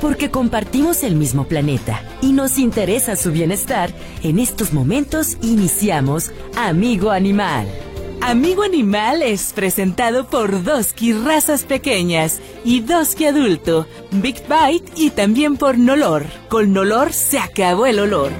Porque compartimos el mismo planeta y nos interesa su bienestar, en estos momentos iniciamos Amigo Animal. Amigo Animal es presentado por Doski Razas Pequeñas y Doski Adulto, Big Bite y también por Nolor. Con Nolor se acabó el olor.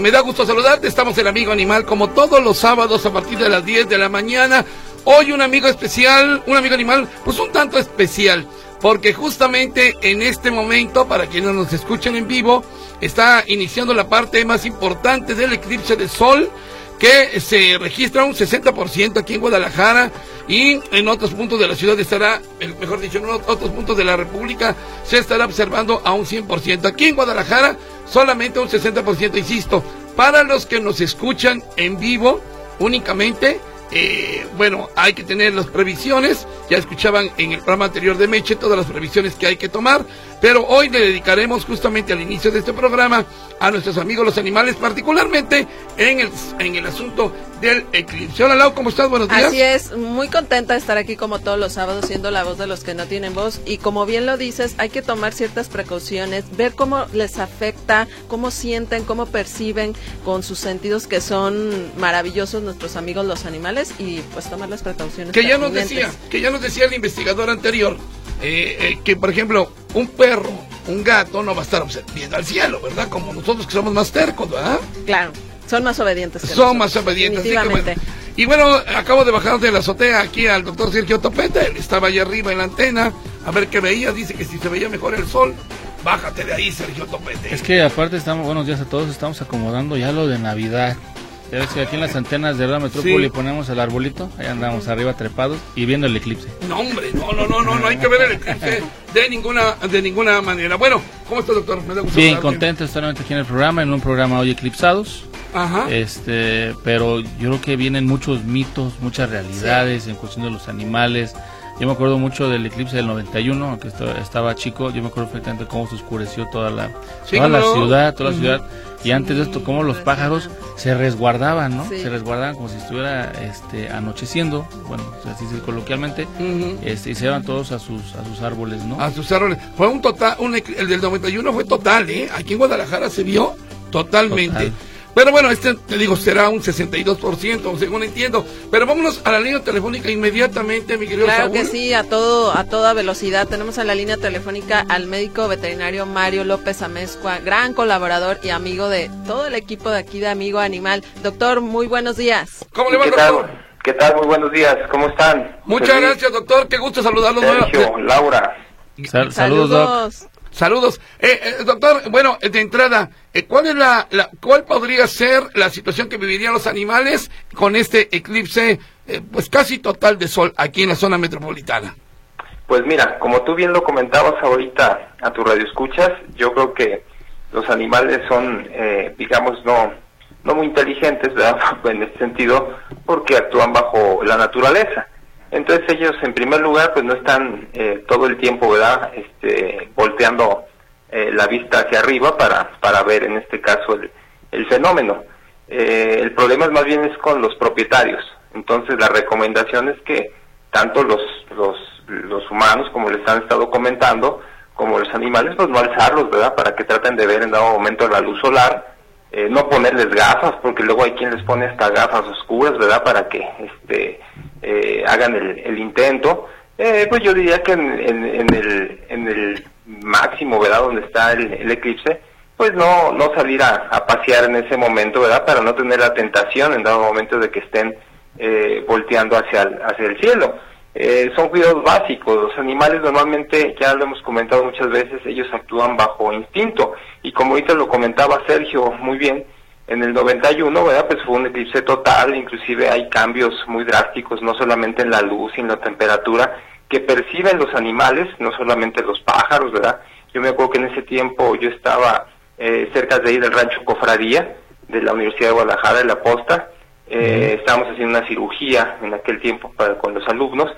Me da gusto saludarte. Estamos en Amigo Animal como todos los sábados a partir de las 10 de la mañana. Hoy un amigo especial, un amigo animal, pues un tanto especial. Porque justamente en este momento, para quienes nos escuchen en vivo, está iniciando la parte más importante del eclipse de sol que se registra un 60% aquí en Guadalajara y en otros puntos de la ciudad estará, mejor dicho, en otros puntos de la República se estará observando a un 100%. Aquí en Guadalajara solamente un 60%, insisto. Para los que nos escuchan en vivo únicamente, eh, bueno, hay que tener las previsiones. Ya escuchaban en el programa anterior de Meche todas las previsiones que hay que tomar. Pero hoy le dedicaremos justamente al inicio de este programa a nuestros amigos los animales, particularmente en el, en el asunto del eclipse. Hola Lau, ¿cómo estás? Buenos días. Así es, muy contenta de estar aquí como todos los sábados siendo la voz de los que no tienen voz y como bien lo dices, hay que tomar ciertas precauciones, ver cómo les afecta, cómo sienten, cómo perciben con sus sentidos que son maravillosos nuestros amigos los animales y pues tomar las precauciones. Que ya nos decía, que ya nos decía el investigador anterior, eh, eh, que por ejemplo un perro, un gato no va a estar viendo al cielo, ¿verdad? Como nosotros que somos más tercos, ¿verdad? Claro, son más obedientes. son más obedientes. y bueno, acabo de bajar de la azotea aquí al doctor Sergio Topete, él estaba allá arriba en la antena, a ver qué veía, dice que si se veía mejor el sol, bájate de ahí, Sergio Topete. Es que aparte estamos, buenos días a todos, estamos acomodando ya lo de Navidad. Ya que aquí en las antenas de la metrópoli ponemos el arbolito, ahí andamos arriba trepados y viendo el eclipse. No, hombre, no, no, no, no, no hay que ver el eclipse de ninguna, de ninguna manera. Bueno, ¿cómo está, doctor? Me da gusto Bien, contento de estar aquí en el programa, en un programa hoy eclipsados. Ajá. Este, pero yo creo que vienen muchos mitos, muchas realidades en cuestión de los animales. Yo me acuerdo mucho del eclipse del 91, aunque estaba chico, yo me acuerdo perfectamente cómo se oscureció toda la, toda la ciudad, toda la ciudad y antes de esto, como los pájaros se resguardaban, ¿no? Se resguardaban como si estuviera este, anocheciendo, bueno, así se coloquialmente, este, y se iban todos a sus, a sus árboles, ¿no? A sus árboles. Fue un total, el del 91 fue total, ¿eh? Aquí en Guadalajara se vio totalmente. Pero bueno, este te digo será un 62%, según entiendo. Pero vámonos a la línea telefónica inmediatamente, mi querido Claro que sí, a todo a toda velocidad. Tenemos a la línea telefónica al médico veterinario Mario López Amezcua, gran colaborador y amigo de todo el equipo de aquí de Amigo Animal. Doctor, muy buenos días. ¿Cómo le va, ¿Qué doctor? Tal? ¿Qué tal? Muy buenos días. ¿Cómo están? Muchas gracias, doctor. Qué gusto saludarlos. Sergio, Laura. saludos, Saludos. Eh, eh, doctor, bueno, de entrada, eh, ¿cuál, es la, ¿cuál podría ser la situación que vivirían los animales con este eclipse pues casi total de sol aquí en la zona metropolitana? Pues mira, como tú bien lo comentabas ahorita a tu radio escuchas, yo creo que los animales son, digamos, no, no muy inteligentes, ¿verdad? en este sentido, porque actúan bajo la naturaleza. Entonces ellos en primer lugar pues no están eh, todo el tiempo, ¿verdad? Este, volteando eh, la vista hacia arriba para, para ver en este caso el, el fenómeno. Eh, el problema más bien es con los propietarios. Entonces la recomendación es que tanto los, los, los humanos, como les han estado comentando, como los animales, pues no alzarlos, ¿verdad? Para que traten de ver en dado momento la luz solar, no ponerles gafas, porque luego hay quien les pone hasta gafas oscuras, ¿verdad? Para que este eh, hagan el, intento, eh, pues yo diría que en, el, en el máximo, ¿verdad? Donde está el, eclipse, pues no, no salir a, pasear en ese momento, ¿verdad? Para no tener la tentación en dado momento de que estén eh, volteando hacia el, hacia el cielo. Son cuidados básicos. Los animales normalmente, ya lo hemos comentado muchas veces, ellos actúan bajo instinto. Y como ahorita lo comentaba Sergio muy bien, en el 91, ¿verdad? Pues fue un eclipse total, inclusive hay cambios muy drásticos, no solamente en la luz y en la temperatura, que perciben los animales, no solamente los pájaros, ¿verdad? Yo me acuerdo que en ese tiempo yo estaba eh, cerca de ahí del rancho Cofradía, de la Universidad de Guadalajara, de la Posta. Eh, estábamos haciendo una cirugía en aquel tiempo para, con los alumnos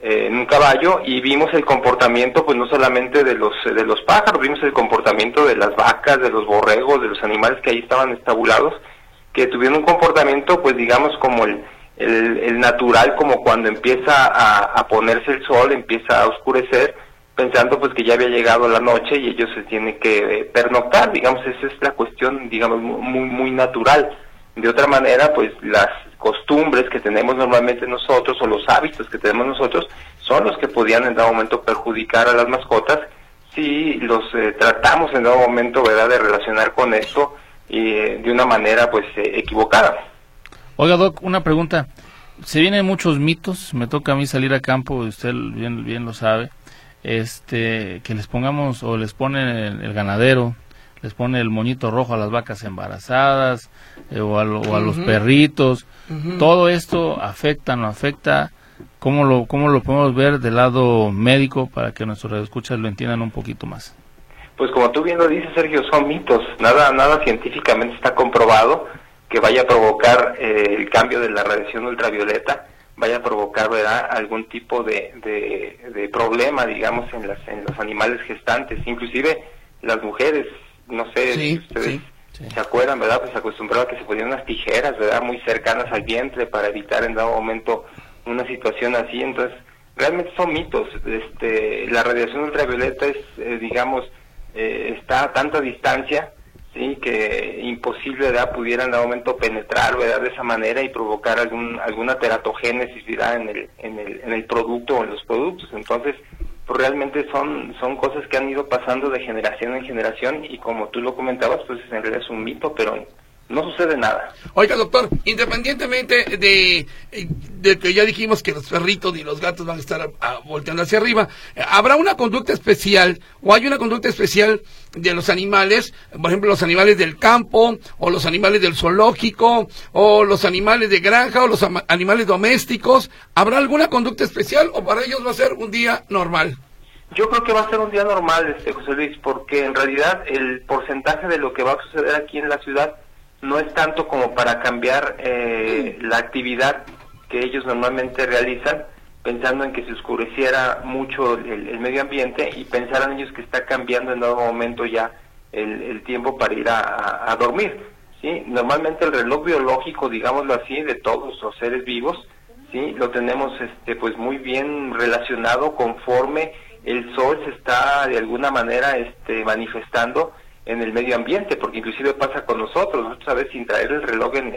eh, en un caballo y vimos el comportamiento, pues no solamente de los de los pájaros, vimos el comportamiento de las vacas, de los borregos, de los animales que ahí estaban estabulados, que tuvieron un comportamiento, pues digamos como el, el, natural, como cuando empieza a, a ponerse el sol, empieza a oscurecer pensando pues que ya había llegado la noche y ellos se tienen que eh, pernoctar, digamos, esa es la cuestión, digamos, muy, muy natural. De otra manera, pues las costumbres que tenemos normalmente nosotros o los hábitos que tenemos nosotros son los que podían en dado momento perjudicar a las mascotas si los eh, tratamos en dado momento, ¿verdad?, de relacionar con esto y eh, de una manera pues equivocada. Oiga, Doc, una pregunta. Se vienen muchos mitos, me toca a mí salir a campo, usted bien, bien lo sabe este que les pongamos o les pone el, ganadero les pone el moñito rojo a las vacas embarazadas eh, o, a, los perritos. Todo esto afecta no afecta. Cómo lo cómo lo podemos ver del lado médico para que nuestros escuchas lo entiendan un poquito más pues como tú bien lo dices Sergio son mitos. Nada nada científicamente está comprobado que vaya a provocar eh, el cambio de la radiación ultravioleta vaya a provocar ¿verdad? algún tipo de, de, problema, digamos, en, las, en los animales gestantes, inclusive las mujeres, no sé si ustedes se acuerdan, ¿verdad? Pues acostumbraba a que se ponían unas tijeras, ¿verdad? Muy cercanas al vientre para evitar en dado momento una situación así, entonces realmente son mitos, este, la radiación ultravioleta es, eh, digamos, eh, está a tanta distancia sí que imposible ¿verdad? pudiera en algún momento penetrar ¿verdad? de esa manera y provocar algún alguna teratogénesis ¿verdad? en el en el en el producto o en los productos entonces pues realmente son son cosas que han ido pasando de generación en generación y como tú lo comentabas pues en realidad es un mito pero no sucede nada. Oiga, doctor, independientemente de, de, que ya dijimos que los perritos y los gatos van a estar volteando hacia arriba, ¿habrá una conducta especial o hay una conducta especial de los animales, por ejemplo, los animales del campo o los animales del zoológico o los animales de granja o los animales domésticos? ¿Habrá alguna conducta especial o para ellos va a ser un día normal? Yo creo que va a ser un día normal, este José Luis, porque en realidad el porcentaje de lo que va a suceder aquí en la ciudad no es tanto como para cambiar eh, la actividad que ellos normalmente realizan, pensando en que se oscureciera mucho el, medio ambiente y pensaran ellos que está cambiando en nuevo momento ya el, tiempo para ir a, dormir. ¿sí? Normalmente el reloj biológico, digámoslo así, de todos los seres vivos, ¿sí? lo tenemos este, pues muy bien relacionado conforme el sol se está de alguna manera este, manifestando en el medio ambiente, porque inclusive pasa con nosotros, nosotros a veces sin traer el reloj en,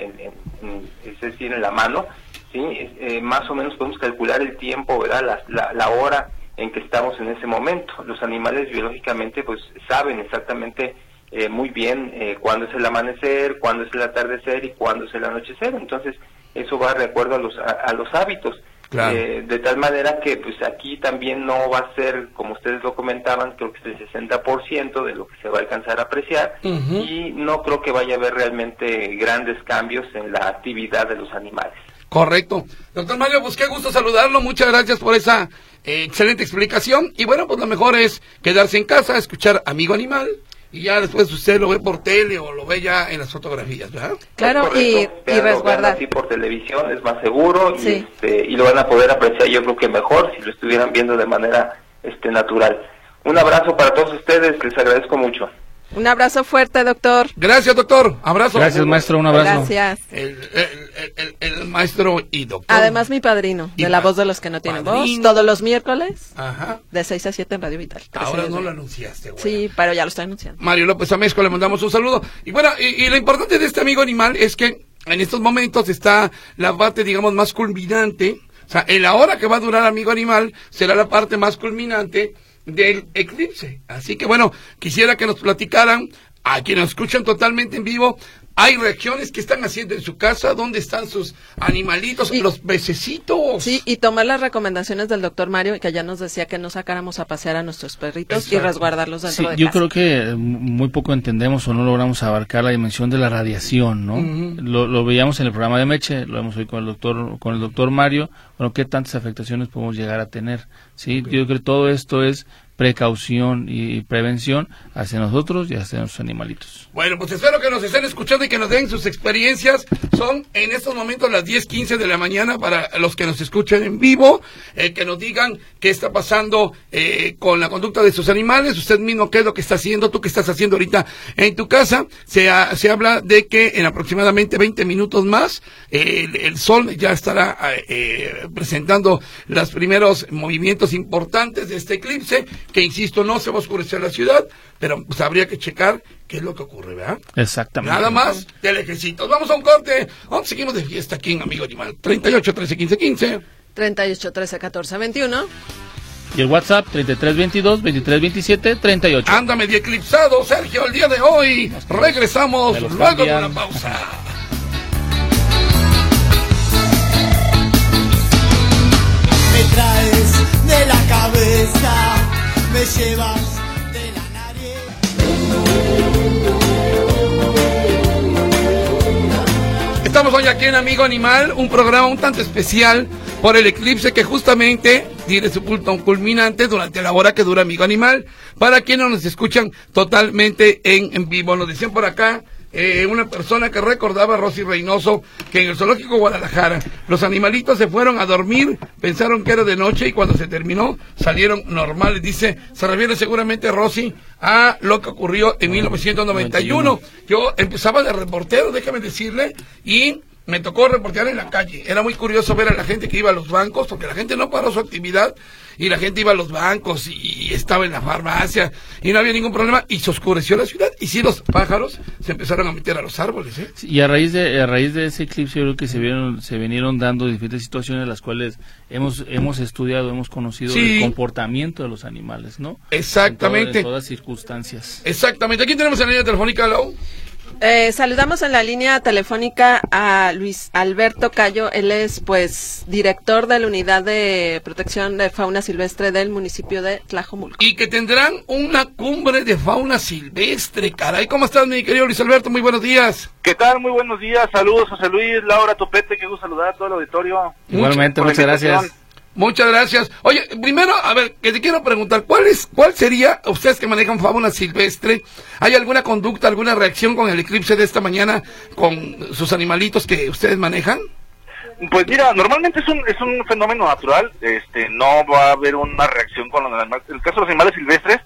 decir, en la mano, ¿sí? Eh, más o menos podemos calcular el tiempo, ¿verdad? La, la, hora en que estamos en ese momento. Los animales biológicamente pues saben exactamente eh, muy bien eh, cuándo es el amanecer, cuándo es el atardecer y cuándo es el anochecer. Entonces, eso va de acuerdo a los, a los hábitos. Eh, de tal manera que pues aquí también no va a ser, como ustedes lo comentaban, creo que es el 60% de lo que se va a alcanzar a apreciar y no creo que vaya a haber realmente grandes cambios en la actividad de los animales. Correcto. Doctor Mario, pues qué gusto saludarlo. Muchas gracias por esa eh, excelente explicación. Y bueno, pues lo mejor es quedarse en casa, escuchar Amigo Animal y ya después usted lo ve por tele o lo ve ya en las fotografías, ¿verdad? Claro, y, y resguardar. Así por televisión es más seguro y, este, y lo van a poder apreciar yo creo que mejor si lo estuvieran viendo de manera este natural. Un abrazo para todos ustedes, les agradezco mucho. Un abrazo fuerte, doctor. Gracias, doctor. Abrazo. Gracias, maestro. Un abrazo. Gracias. El, el, maestro y doctor. Además, mi padrino, de la voz de los que no tienen voz. Todos los miércoles. Ajá. De 6 a 7 en Radio Vital. Ahora no lo anunciaste, güey. Sí, pero ya lo estoy anunciando. Mario López Amesco, le mandamos un saludo. Y bueno, y, lo importante de este amigo animal es que en estos momentos está la parte, digamos, más culminante. O sea, en la hora que va a durar amigo animal será la parte más culminante del eclipse. Así que bueno, quisiera que nos platicaran a quienes escuchan totalmente en vivo. Hay regiones que están haciendo en su casa, dónde están sus animalitos, los pececitos. Sí, y tomar las recomendaciones del doctor Mario, que ya nos decía que no sacáramos a pasear a nuestros perritos y resguardarlos dentro sí, yo creo que muy poco entendemos o no logramos abarcar la dimensión de la radiación, ¿no? lo, lo, veíamos en el programa de Meche, lo vemos hoy con el doctor, con el doctor Mario, bueno, qué tantas afectaciones podemos llegar a tener. Sí, yo creo que todo esto es precaución y prevención hacia nosotros y hacia nuestros animalitos. Bueno, pues espero que nos estén escuchando y que nos den sus experiencias. Son en estos momentos las 10:15 de la mañana para los que nos escuchen en vivo, eh, que nos digan qué está pasando eh, con la conducta de sus animales, usted mismo qué es lo que está haciendo, tú qué estás haciendo ahorita en tu casa. Se, se habla de que en aproximadamente 20 minutos más el, sol ya estará eh, presentando los primeros movimientos importantes de este eclipse que insisto, no se va a oscurecer la ciudad, pero pues habría que checar qué es lo que ocurre, ¿verdad? Exactamente. Nada más del ejército. Vamos a un corte. Vamos, seguimos de fiesta aquí en Amigo Animal. 38 13 15 15. 38 13 14 21. Y el WhatsApp 33 22 23 27 38. Ándame de eclipsado, Sergio, el día de hoy. Regresamos luego de una pausa. Estamos aquí en Amigo Animal, un programa un tanto especial por el eclipse que justamente tiene su punto culminante durante la hora que dura Amigo Animal. Para quienes nos escuchan totalmente en, en vivo, nos decían por acá eh, una persona que recordaba a Rosy Reynoso que en el zoológico Guadalajara los animalitos se fueron a dormir, pensaron que era de noche y cuando se terminó salieron normales. Dice, se refiere seguramente Rosy a lo que ocurrió en 1991. Yo empezaba de reportero, déjame decirle, y me tocó reportear en la calle. Era muy curioso ver a la gente que iba a los bancos, porque la gente no paró su actividad y la gente iba a los bancos y estaba en la farmacia y no había ningún problema y se oscureció la ciudad y sí los pájaros se empezaron a meter a los árboles ¿eh? y a raíz de a raíz de ese eclipse yo creo que se vieron se vinieron dando diferentes situaciones las cuales hemos hemos estudiado hemos conocido el comportamiento de los animales no exactamente. en, todas circunstancias. Exactamente. Aquí tenemos en la línea telefónica Lau eh, saludamos en la línea telefónica a Luis Alberto Cayo. Él es, pues, director de la Unidad de Protección de Fauna Silvestre del municipio de Tlajomulco. Y que tendrán una cumbre de fauna silvestre, caray. ¿Cómo estás, mi querido Luis Alberto? Muy buenos días. ¿Qué tal? Muy buenos días. Saludos, José Luis, Laura Topete. Qué gusto saludar a todo el auditorio. Igualmente, muchas gracias. Muchas gracias. Oye, primero, a ver, que te quiero preguntar, ¿cuál es, cuál sería, ustedes que manejan fauna silvestre, ¿hay alguna conducta, alguna reacción con el eclipse de esta mañana con sus animalitos que ustedes manejan? Pues mira, normalmente es un, es un fenómeno natural, este, no va a haber una reacción con los animales. En el caso de los animales silvestres,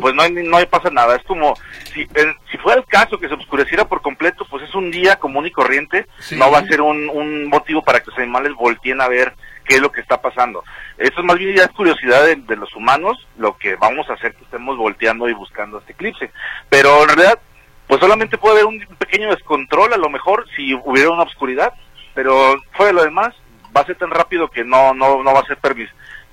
pues no hay, no hay, pasa nada. Es como, si, si fuera el caso que se oscureciera por completo, pues es un día común y corriente, no va a ser un, un motivo para que los animales volteen a ver qué es lo que está pasando. Eso es más bien ya curiosidad de, los humanos, lo que vamos a hacer que estemos volteando y buscando este eclipse. Pero en realidad, pues solamente puede haber un pequeño descontrol a lo mejor si hubiera una oscuridad, pero fuera de lo demás, va a ser tan rápido que no, no, no va a ser permiso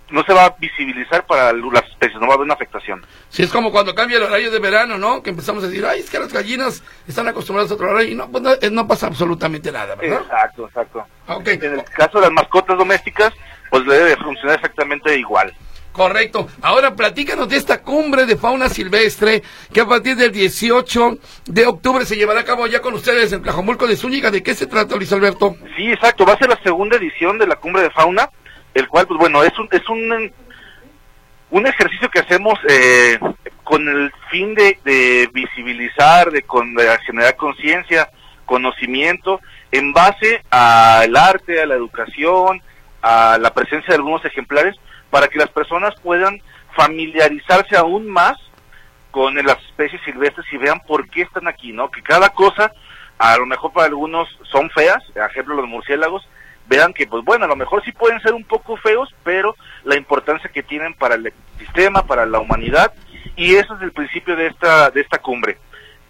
no se va a visibilizar para las especies, no va a haber una afectación. Sí, es como cuando cambia el horario de verano, ¿no? Que empezamos a decir, ay, es que las gallinas están acostumbradas a otro horario y no, pues no, eh, pasa absolutamente nada, ¿verdad? Exacto, exacto. En el caso de las mascotas domésticas, pues debe funcionar exactamente igual. Correcto. Ahora platícanos de esta cumbre de fauna silvestre que a partir del 18 de octubre se llevará a cabo ya con ustedes en Tlajomulco de Zúñiga. ¿De qué se trata, Luis Alberto? Sí, exacto. Va a ser la segunda edición de la cumbre de fauna el cual, pues bueno, es un, es un, un ejercicio que hacemos eh, con el fin de, visibilizar, de, de generar conciencia, conocimiento, en base al arte, a la educación, a la presencia de algunos ejemplares, para que las personas puedan familiarizarse aún más con las especies silvestres y vean por qué están aquí, ¿no? Que cada cosa, a lo mejor para algunos son feas, ejemplo los murciélagos, vean que, pues bueno, a lo mejor sí pueden ser un poco feos, pero la importancia que tienen para el sistema, para la humanidad, y eso es el principio de esta, de esta cumbre.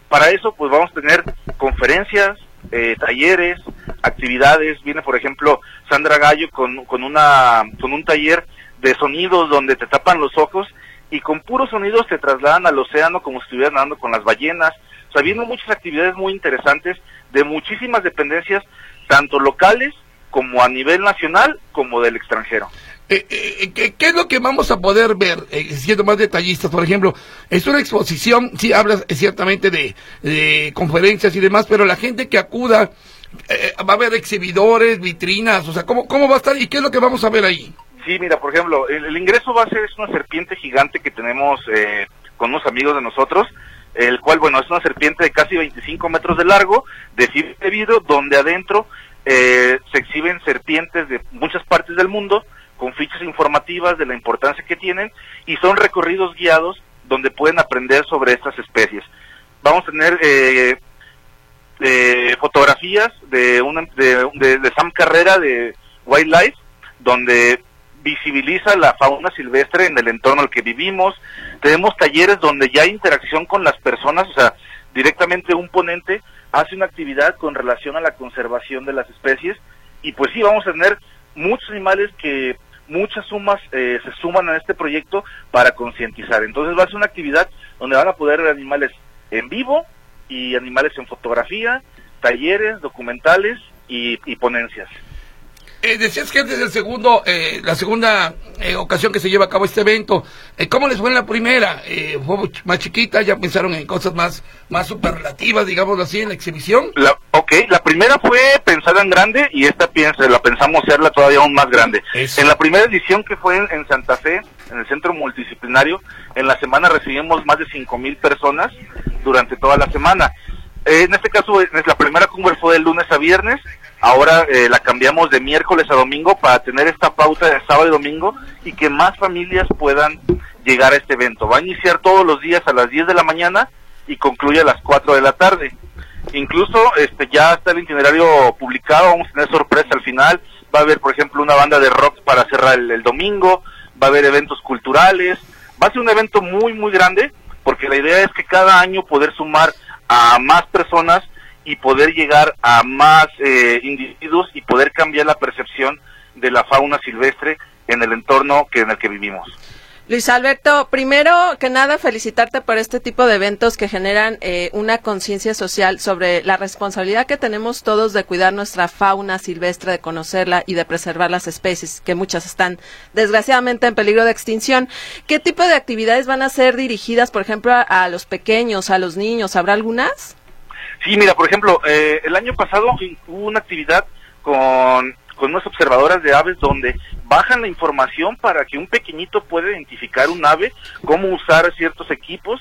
Para eso, pues vamos a tener conferencias, eh, talleres, actividades. Viene, por ejemplo, Sandra Gallo con, con, una, con un taller de sonidos donde te tapan los ojos y con puros sonidos te trasladan al océano como si estuvieran nadando con las ballenas. O sea, vienen muchas actividades muy interesantes de muchísimas dependencias, tanto locales como a nivel nacional como del extranjero. Eh, eh, ¿qué, es lo que vamos a poder ver, eh, siendo más detallistas? Por ejemplo, es una exposición, sí hablas ciertamente de, conferencias y demás, pero la gente que acuda, va a haber exhibidores, vitrinas, o sea, ¿cómo, ¿cómo va a estar y qué es lo que vamos a ver ahí? Sí, mira, por ejemplo, el, ingreso base es una serpiente gigante que tenemos eh, con unos amigos de nosotros, el cual, bueno, es una serpiente de casi 25 metros de largo, de vidrio, donde adentro eh, se exhiben serpientes de muchas partes del mundo, con fichas informativas de la importancia que tienen, y son recorridos guiados donde pueden aprender sobre estas especies. Vamos a tener eh, fotografías de, una, de, de Sam Carrera de Wildlife, donde visibiliza la fauna silvestre en el entorno al que vivimos. Tenemos talleres donde ya hay interacción con las personas, o sea, directamente un ponente hace una actividad con relación a la conservación de las especies y pues sí, vamos a tener muchos animales que muchas sumas eh, se suman a este proyecto para concientizar. Entonces va a ser una actividad donde van a poder ver animales en vivo y animales en fotografía, talleres, documentales y ponencias. Eh, decías que es el segundo, eh, la segunda eh, ocasión que se lleva a cabo este evento. Eh, ¿Cómo les fue en la primera? Eh, ¿Fue más chiquita? ¿Ya pensaron en cosas más, más superlativas, digamos así, en la exhibición? La, ok, la primera fue pensada en grande y esta piensa, la pensamos hacerla todavía aún más grande. En la primera edición que fue en, Santa Fe, en el centro multidisciplinario, en la semana recibimos más de cinco mil personas durante toda la semana. en este caso, la primera cumbre fue de lunes a viernes Ahora eh, la cambiamos de miércoles a domingo para tener esta pauta de sábado y domingo y que más familias puedan llegar a este evento. Va a iniciar todos los días a las 10 de la mañana y concluye a las 4 de la tarde. Incluso este ya está el itinerario publicado, vamos a tener sorpresa al final. Va a haber, por ejemplo, una banda de rock para cerrar el, el domingo, va a haber eventos culturales. Va a ser un evento muy, muy grande porque la idea es que cada año poder sumar a más personas y poder llegar a más eh, individuos y poder cambiar la percepción de la fauna silvestre en el entorno que en el que vivimos. Luis Alberto, primero que nada felicitarte por este tipo de eventos que generan eh, una conciencia social sobre la responsabilidad que tenemos todos de cuidar nuestra fauna silvestre, de conocerla y de preservar las especies, que muchas están desgraciadamente en peligro de extinción. ¿Qué tipo de actividades van a ser dirigidas, por ejemplo, a los pequeños, a los niños? ¿Habrá algunas? Sí, mira, por ejemplo, eh, el año pasado hubo una actividad con, con unas observadoras de aves donde bajan la información para que un pequeñito pueda identificar un ave, cómo usar ciertos equipos.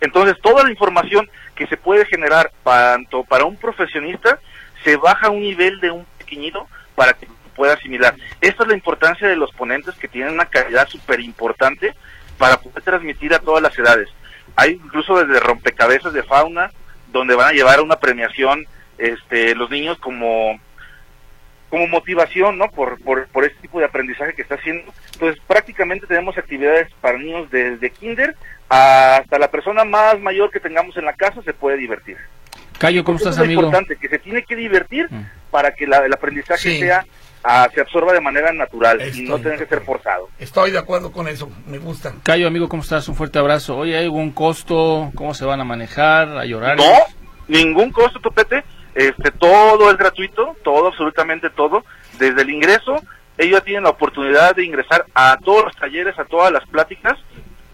Entonces, toda la información que se puede generar tanto para un profesionista se baja a un nivel de un pequeñito para que pueda asimilar. Esta es la importancia de los ponentes que tienen una calidad súper importante para poder transmitir a todas las edades. Hay incluso desde rompecabezas de fauna, donde van a llevar una premiación este, los niños como como motivación, ¿no? Por, por, por este tipo de aprendizaje que está haciendo. Entonces, prácticamente tenemos actividades para niños desde kinder hasta la persona más mayor que tengamos en la casa se puede divertir. Cayo, ¿cómo estás, es amigo? Es importante, que se tiene que divertir mm. para que el aprendizaje sea ah, se absorba de manera natural y no tenga que ser forzado. Estoy de acuerdo con eso, me gusta. Cayo, amigo, ¿cómo estás? Un fuerte abrazo. Oye, ¿hay algún costo? ¿Cómo se van a manejar? ¿A llorar? No, ningún costo, Topete. Este, todo es gratuito, todo, absolutamente todo. Desde el ingreso, ellos ya tienen la oportunidad de ingresar a todos los talleres, a todas las pláticas.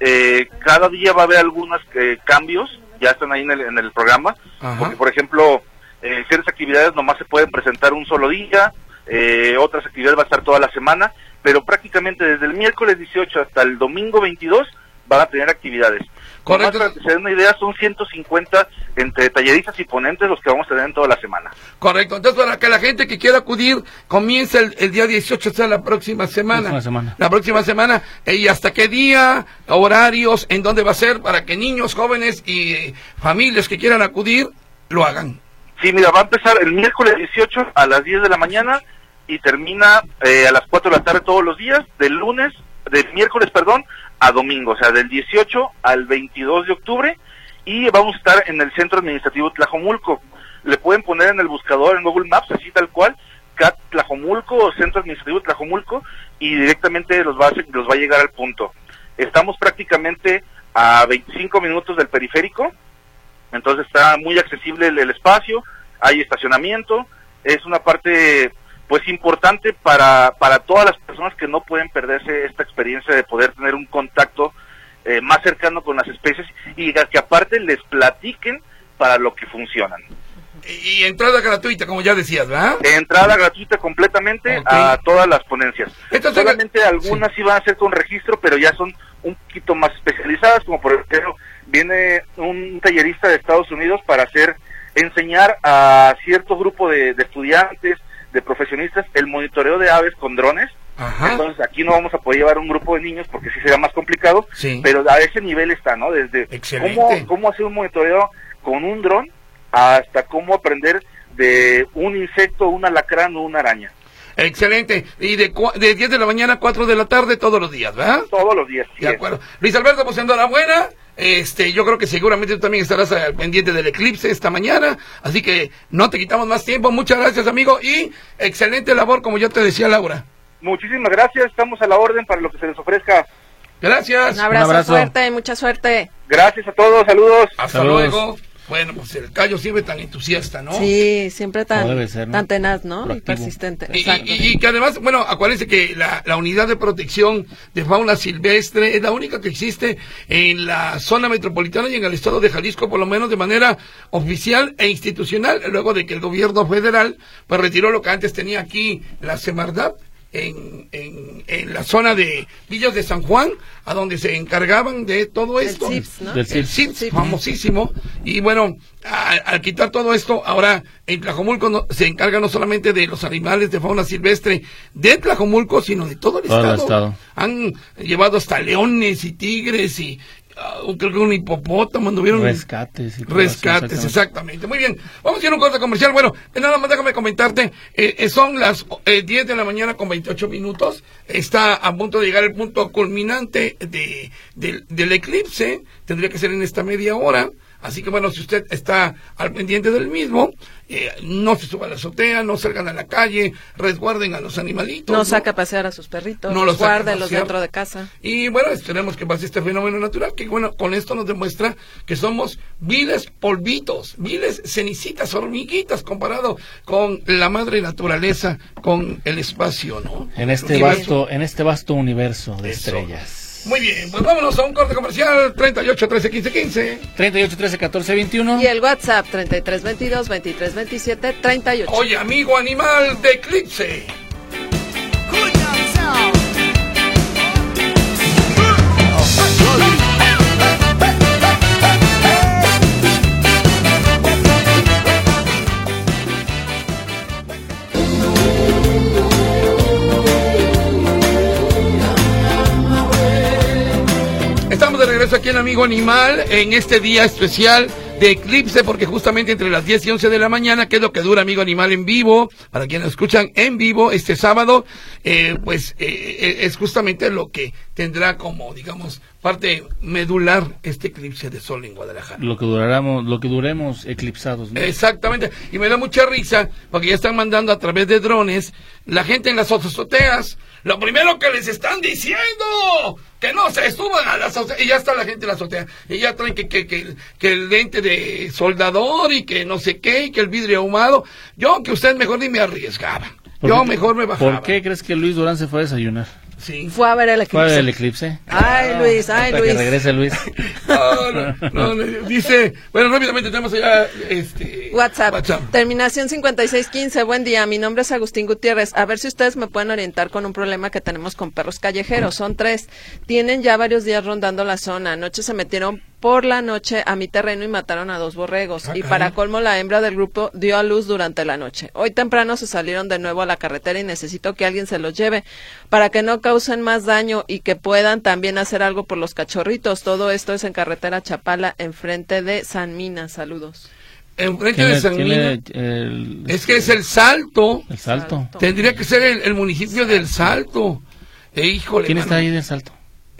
Eh, cada día va a haber algunos eh, cambios, ya están ahí en el, en el programa. Porque, por ejemplo, eh, ciertas actividades nomás se pueden presentar un solo día, eh, otras actividades va a estar toda la semana, pero prácticamente desde el miércoles 18 hasta el domingo 22 van a tener actividades. Correcto. Para que se den una idea, son 150 entre talleristas y ponentes los que vamos a tener en toda la semana. Correcto. Entonces, para que la gente que quiera acudir comience el, día 18, o sea, la próxima semana. La, semana. la próxima semana. ¿Y hasta qué día? Horarios, en dónde va a ser para que niños, jóvenes y familias que quieran acudir lo hagan. Sí, mira, va a empezar el miércoles 18 a las 10 de la mañana y termina eh, a las 4 de la tarde todos los días, del lunes, del miércoles, perdón, a domingo, o sea, del 18 al 22 de octubre y vamos a estar en el Centro Administrativo Tlajomulco. Le pueden poner en el buscador en Google Maps, así tal cual, CAT Tlajomulco o Centro Administrativo Tlajomulco y directamente los va, a, los va a llegar al punto. Estamos prácticamente a 25 minutos del periférico, entonces está muy accesible el espacio, hay estacionamiento, es una parte pues importante para, para todas las personas que no pueden perderse esta experiencia de poder tener un contacto eh, más cercano con las especies y que aparte les platiquen para lo que funcionan. y entrada gratuita, como ya decías, ¿verdad? Entrada gratuita completamente a todas las ponencias. Solamente algunas sí. van a ser con registro, pero ya son un poquito más especializadas, como por ejemplo, viene un tallerista de Estados Unidos para hacer, enseñar a cierto grupo de, estudiantes, de profesionistas, el monitoreo de aves con drones. Entonces aquí no vamos a poder llevar un grupo de niños porque sí será más complicado, pero a ese nivel está, ¿no? Desde cómo, cómo hacer un monitoreo con un dron hasta cómo aprender de un insecto, un alacrán o una araña. Excelente. Y de, de 10 de la mañana a 4 de la tarde todos los días, ¿verdad? Todos los días. de acuerdo. Luis Alberto, pues enhorabuena. Este, yo creo que seguramente tú también estarás al pendiente del eclipse esta mañana, así que no te quitamos más tiempo. Muchas gracias, amigo, y excelente labor, como yo te decía, Laura. Muchísimas gracias, estamos a la orden para lo que se les ofrezca. Gracias. Un abrazo, Un abrazo. fuerte, mucha suerte. Gracias a todos, saludos. Hasta luego. Bueno, pues el callo siempre tan entusiasta, ¿no? Sí, siempre tan, tan tenaz, ¿no? Y persistente. Y, que además, bueno, acuérdense que la, la, unidad de protección de fauna silvestre es la única que existe en la zona metropolitana y en el estado de Jalisco, por lo menos de manera oficial e institucional, luego de que el gobierno federal pues retiró lo que antes tenía aquí la Semarnat en, en, en, la zona de Villas de San Juan, a donde se encargaban de todo esto. El CIPS, famosísimo. Y bueno, al quitar todo esto, ahora en Tlajomulco se encarga no solamente de los animales de fauna silvestre de Tlajomulco, sino de todo el, estado. Han llevado hasta leones y tigres y, creo que un hipopótamo, anduvieron. Rescates. rescates, exactamente. Muy bien, vamos a ir a un corte comercial. Bueno, nada más déjame comentarte, eh, eh, son las eh, 10 de la mañana con 28 minutos. Está a punto de llegar el punto culminante de, del eclipse. Tendría que ser en esta media hora. Así que bueno, si usted está al pendiente del mismo, eh, no se suba a la azotea, no salgan a la calle, resguarden a los animalitos. No, saca a pasear a sus perritos, no los guárdelos dentro de casa. Y bueno, esperemos que pase este fenómeno natural, que bueno, con esto nos demuestra que somos viles polvitos, viles cenicitas, hormiguitas, comparado con la madre naturaleza, con el espacio, ¿no? En este vasto, en este vasto universo de estrellas. Muy bien, pues vámonos a un corte comercial 38 13 15 15. 38 13 14 21. Y el WhatsApp 33 22 23 27 38. Oye, amigo animal de Eclipse. Regreso aquí en Amigo Animal en este día especial de eclipse porque justamente entre las 10 y 11 de la mañana, que es lo que dura Amigo Animal en vivo, para quienes escuchan en vivo este sábado, eh, pues eh, eh, es justamente lo que tendrá como, digamos, parte medular este eclipse de sol en Guadalajara. Lo que duráramos, lo que duremos eclipsados. Exactamente. Y me da mucha risa porque ya están mandando a través de drones la gente en las azoteas. Lo primero que les están diciendo que no se suban a la azotea. Y ya está la gente en la azotea. Y ya traen que, que, que, que el lente de soldador y que no sé qué y que el vidrio ahumado. Yo que usted mejor ni me arriesgaba. Yo mejor me bajaba. ¿Por qué crees que Luis Durán se fue a desayunar? Sí. Fue a ver el eclipse. Fue a ver el eclipse. Ay, Luis, ay, Luis. Que regrese Luis. no, no, dice, bueno, rápidamente tenemos ya este WhatsApp. WhatsApp. Terminación 5615. Buen día, mi nombre es Agustín Gutiérrez. A ver si ustedes me pueden orientar con un problema que tenemos con perros callejeros. Son tres. Tienen ya varios días rondando la zona. Anoche se metieron por la noche a mi terreno y mataron a dos borregos. y para colmo, la hembra del grupo dio a luz durante la noche. Hoy temprano se salieron de nuevo a la carretera y necesito que alguien se los lleve para que no causen más daño y que puedan también hacer algo por los cachorritos. Todo esto es en carretera Chapala, enfrente de San Mina. Saludos. Enfrente de San Mina. Es que es el Salto. El Salto. Tendría que ser el, municipio del Salto. Eh, híjole, ¿Quién está ahí del Salto?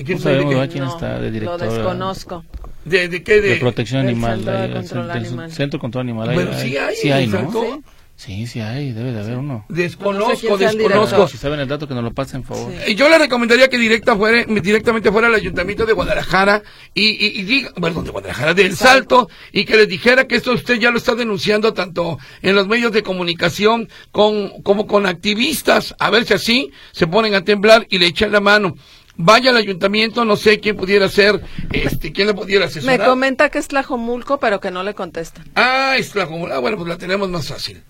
¿Quién no sabemos quién está de director. Lo desconozco. ¿De, de qué? De, de protección animal. Centro de control animal. Centro control animal. Bueno, sí hay. Sí hay, ¿no? Sí, sí hay, debe de haber uno. Desconozco, desconozco. Si saben el dato, que nos lo pasen, por favor. Sí. Yo le recomendaría que directa fuera, directamente fuera al Ayuntamiento de Guadalajara y, y, y diga, bueno, de Guadalajara, del Salto, y que les dijera que esto usted ya lo está denunciando tanto en los medios de comunicación con, como con activistas, a ver si así se ponen a temblar y le echan la mano vaya al ayuntamiento, no sé quién pudiera ser, este, quién le pudiera asesorar. Me comenta que es Tlajomulco, pero que no le contestan. Ah, es Tlajomulco. Ah, bueno, pues la tenemos más fácil.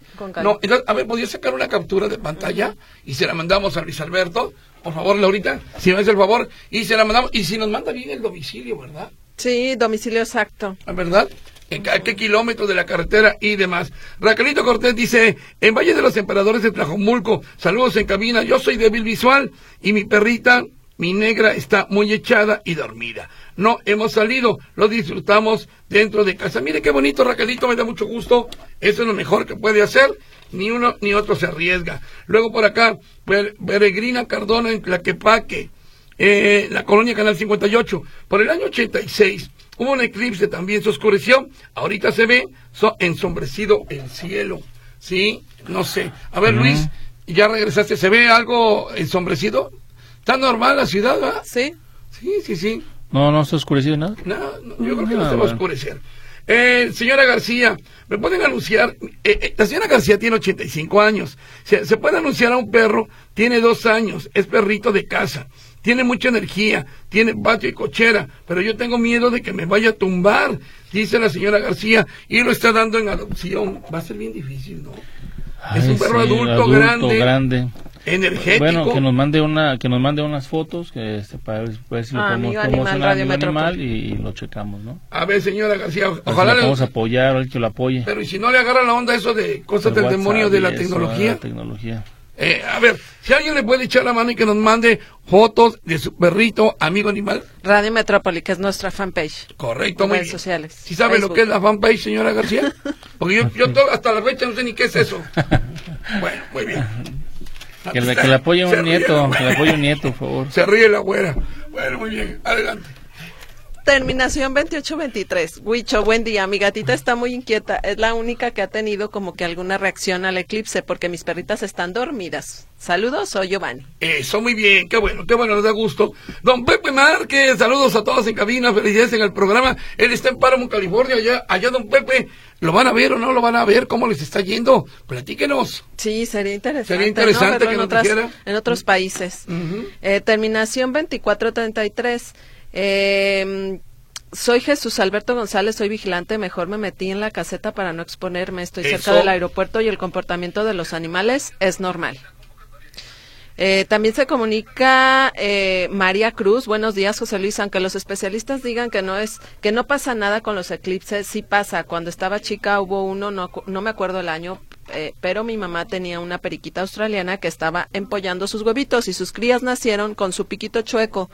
no, entonces, a ver, ¿podría sacar una captura de pantalla y se la mandamos a Luis Alberto? Por favor, Laurita, si me hace el favor, y se la mandamos, y si nos manda bien el domicilio, ¿verdad? Sí, domicilio exacto. Ah, ¿Verdad? a qué kilómetro de la carretera y demás. Raquelito Cortés dice, en Valle de los Emperadores de Tlajomulco, saludos en cabina, yo soy débil visual y mi perrita, mi negra, está muy echada y dormida. No hemos salido, lo disfrutamos dentro de casa. Mire qué bonito, Raquelito, me da mucho gusto. Eso es lo mejor que puede hacer. Ni uno ni otro se arriesga. Luego por acá, Peregrina Cardona en Tlaquepaque, eh, la colonia Canal 58. Por el año 86, Hubo un eclipse también, se oscureció. Ahorita se ve ensombrecido el cielo. ¿Sí? No sé. A ver, Luis, ya regresaste. ¿Se ve algo ensombrecido? ¿Está normal la ciudad, va? Sí. Sí, sí, sí. No, no se ha oscurecido nada. No, yo creo que no se va a oscurecer. Eh, señora García, ¿me pueden anunciar? Eh, eh, la señora García tiene 85 años. Se, se puede anunciar a un perro, tiene dos años, es perrito de casa tiene mucha energía, tiene patio y cochera, pero yo tengo miedo de que me vaya a tumbar, dice la señora García, y lo está dando en adopción. Va a ser bien difícil, ¿no? es un perro adulto, grande, grande, energético. Bueno, que nos mande una, que nos mande unas fotos, que este, para ver si lo ah, podemos promocionar animal, animal y, lo checamos, ¿no? A ver, señora García, ojalá le vamos a apoyar, que lo apoye. Pero y si no le agarra la onda eso de cosas del demonio de la tecnología. La tecnología. Eh, a ver, si alguien le puede echar la mano y que nos mande fotos de su perrito, amigo animal. Radio Metrópoli, que es nuestra fanpage. Correcto, muy redes sociales. ¿Sí sabe lo que es la fanpage, señora García? Porque yo, yo hasta la fecha no sé ni qué es eso. Bueno, muy bien. Que le, que le apoye un nieto, que le apoye un nieto, por favor. Se ríe la güera. Bueno, muy bien, adelante. Terminación 2823. Huicho, buen día. Mi gatita está muy inquieta. Es la única que ha tenido como que alguna reacción al eclipse porque mis perritas están dormidas. Saludos, soy Giovanni. Eso, muy bien. Qué bueno, qué bueno, nos da gusto. Don Pepe Márquez, saludos a todos en cabina. Felicidades en el programa. Él está en Paramount, California. Allá, allá, don Pepe, ¿lo van a ver o no lo van a ver? ¿Cómo les está yendo? Platíquenos. Sí, sería interesante. Sería interesante que en, en otros países. eh, terminación 2433. Eh, soy Jesús Alberto González, soy vigilante, mejor me metí en la caseta para no exponerme, estoy cerca del aeropuerto y el comportamiento de los animales es normal. Eh, también se comunica eh, María Cruz. Buenos días, José Luis. Aunque los especialistas digan que no es, que no pasa nada con los eclipses, sí pasa. Cuando estaba chica hubo uno, no, no me acuerdo el año, eh, pero mi mamá tenía una periquita australiana que estaba empollando sus huevitos y sus crías nacieron con su piquito chueco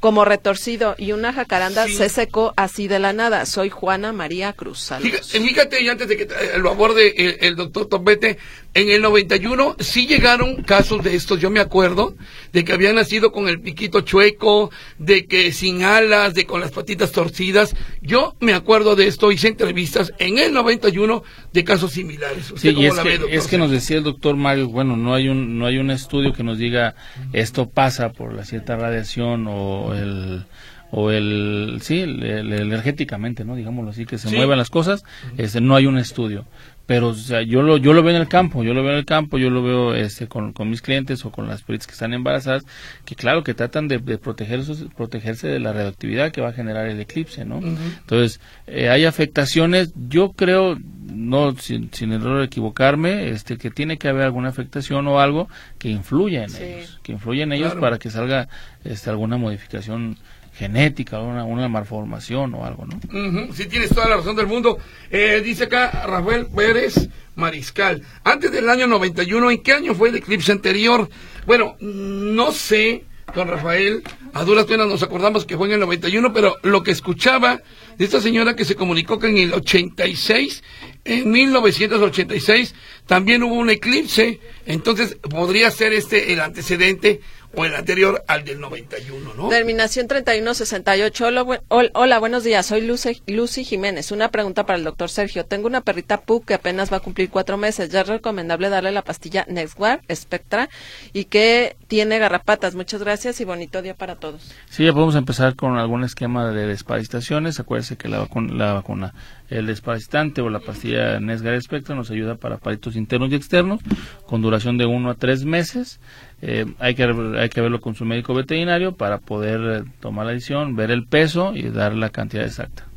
como retorcido y una jacaranda se secó así de la nada. Soy Juana María Cruz. Fíjate, y antes de que el favor de el, doctor Tombete, en el 91 sí llegaron casos de estos, yo me acuerdo, de que habían nacido con el piquito chueco, de que sin alas, de con las patitas torcidas. Yo me acuerdo de esto, hice entrevistas en el 91 de casos similares. sí, y es, que, es que nos decía el doctor Mario, bueno, no hay un no hay un estudio que nos diga esto pasa por la cierta radiación o el o el sí el, energéticamente no digámoslo así que se muevan las cosas. Este no hay un estudio pero o sea, yo lo yo lo veo en el campo yo lo veo en el campo yo lo veo este con, con mis clientes o con las perritas que están embarazadas que claro que tratan de, protegerse protegerse de la radioactividad que va a generar el eclipse no entonces eh, hay afectaciones yo creo no sin, sin error equivocarme este que tiene que haber alguna afectación o algo que influya en ellos que influya en ellos para que salga este alguna modificación genética, una, una malformación o algo, ¿no? sí, tienes toda la razón del mundo. Eh, dice acá Rafael Pérez Mariscal. Antes del año 91, ¿en qué año fue el eclipse anterior? Bueno, no sé, don Rafael, a duras penas nos acordamos que fue en el 91, pero lo que escuchaba de esta señora que se comunicó que en el 86, en 1986, también hubo un eclipse, entonces podría ser este el antecedente o el anterior al del 91, ¿no? Terminación 3168. Hola, hola, buenos días. Soy Lucy, Lucy, Jiménez. Una pregunta para el doctor Sergio. Tengo una perrita Pug que apenas va a cumplir cuatro meses. Ya es recomendable darle la pastilla Nextguard Spectra y que tiene garrapatas. Muchas gracias y bonito día para todos. Sí, ya podemos empezar con algún esquema de desparasitaciones. Acuérdense que la vacuna, la vacuna El desparasitante o la pastilla Nesgar Spectra nos ayuda para palitos internos y externos con duración de 1 a 3 meses. Eh, hay, que, hay que verlo con su médico veterinario para poder eh, tomar la decisión, ver el peso y dar la cantidad exacta.